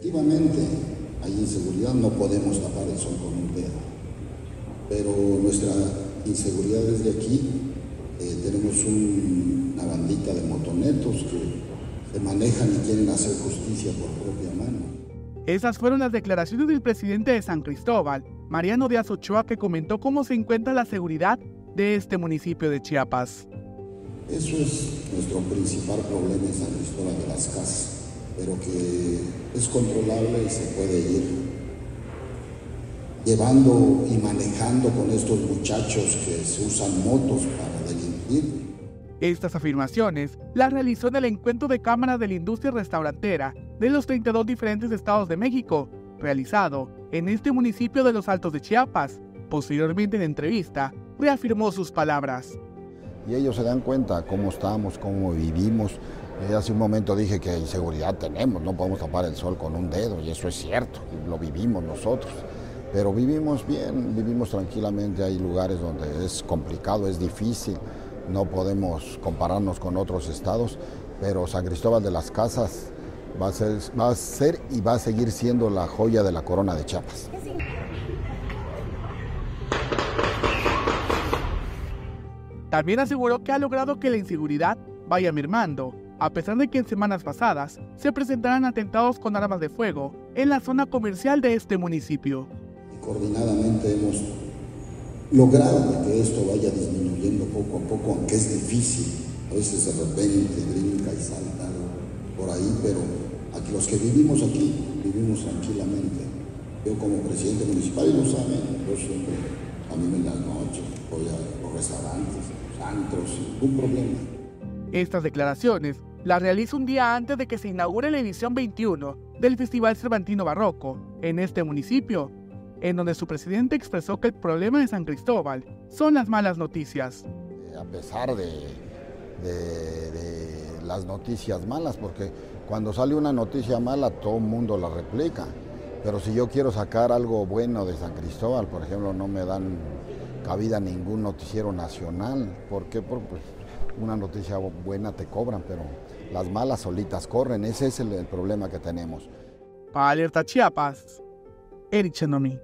Efectivamente, hay inseguridad, no podemos tapar el sol con un dedo, pero nuestra inseguridad desde aquí, eh, tenemos una bandita de motonetos que se manejan y quieren hacer justicia por propia mano. Esas fueron las declaraciones del presidente de San Cristóbal, Mariano Díaz Ochoa, que comentó cómo se encuentra la seguridad de este municipio de Chiapas. Eso es nuestro principal problema en San Cristóbal de las Casas, pero que es controlable y se puede ir llevando y manejando con estos muchachos que se usan motos para delinquir. Estas afirmaciones las realizó en el encuentro de cámaras de la industria restaurantera de los 32 diferentes estados de México, realizado en este municipio de los Altos de Chiapas. Posteriormente en entrevista, reafirmó sus palabras. Y ellos se dan cuenta cómo estamos, cómo vivimos. Eh, hace un momento dije que inseguridad tenemos, no podemos tapar el sol con un dedo, y eso es cierto, lo vivimos nosotros. Pero vivimos bien, vivimos tranquilamente, hay lugares donde es complicado, es difícil no podemos compararnos con otros estados, pero San Cristóbal de las Casas va a ser, va a ser y va a seguir siendo la joya de la corona de Chiapas. También aseguró que ha logrado que la inseguridad vaya mermando, a pesar de que en semanas pasadas se presentaran atentados con armas de fuego en la zona comercial de este municipio. Coordinadamente hemos logrado que esto vaya disminuyendo poco a poco, aunque es difícil. A veces de repente brinca y salta por ahí, pero aquí los que vivimos aquí, vivimos tranquilamente. Yo como presidente municipal, lo saben, yo siempre, a mí en las noches, voy a los restaurantes, antros, ningún problema. Estas declaraciones las realiza un día antes de que se inaugure la edición 21 del Festival Cervantino Barroco en este municipio, en donde su presidente expresó que el problema de San Cristóbal son las malas noticias. A pesar de, las noticias malas, porque cuando sale una noticia mala todo el mundo la replica, pero si yo quiero sacar algo bueno de San Cristóbal, por ejemplo, no me dan cabida ningún noticiero nacional, ¿por qué? Porque pues, una noticia buena te cobran, pero las malas solitas corren, ese es el, problema que tenemos. Para Alerta Chiapas, Eric Chenomi.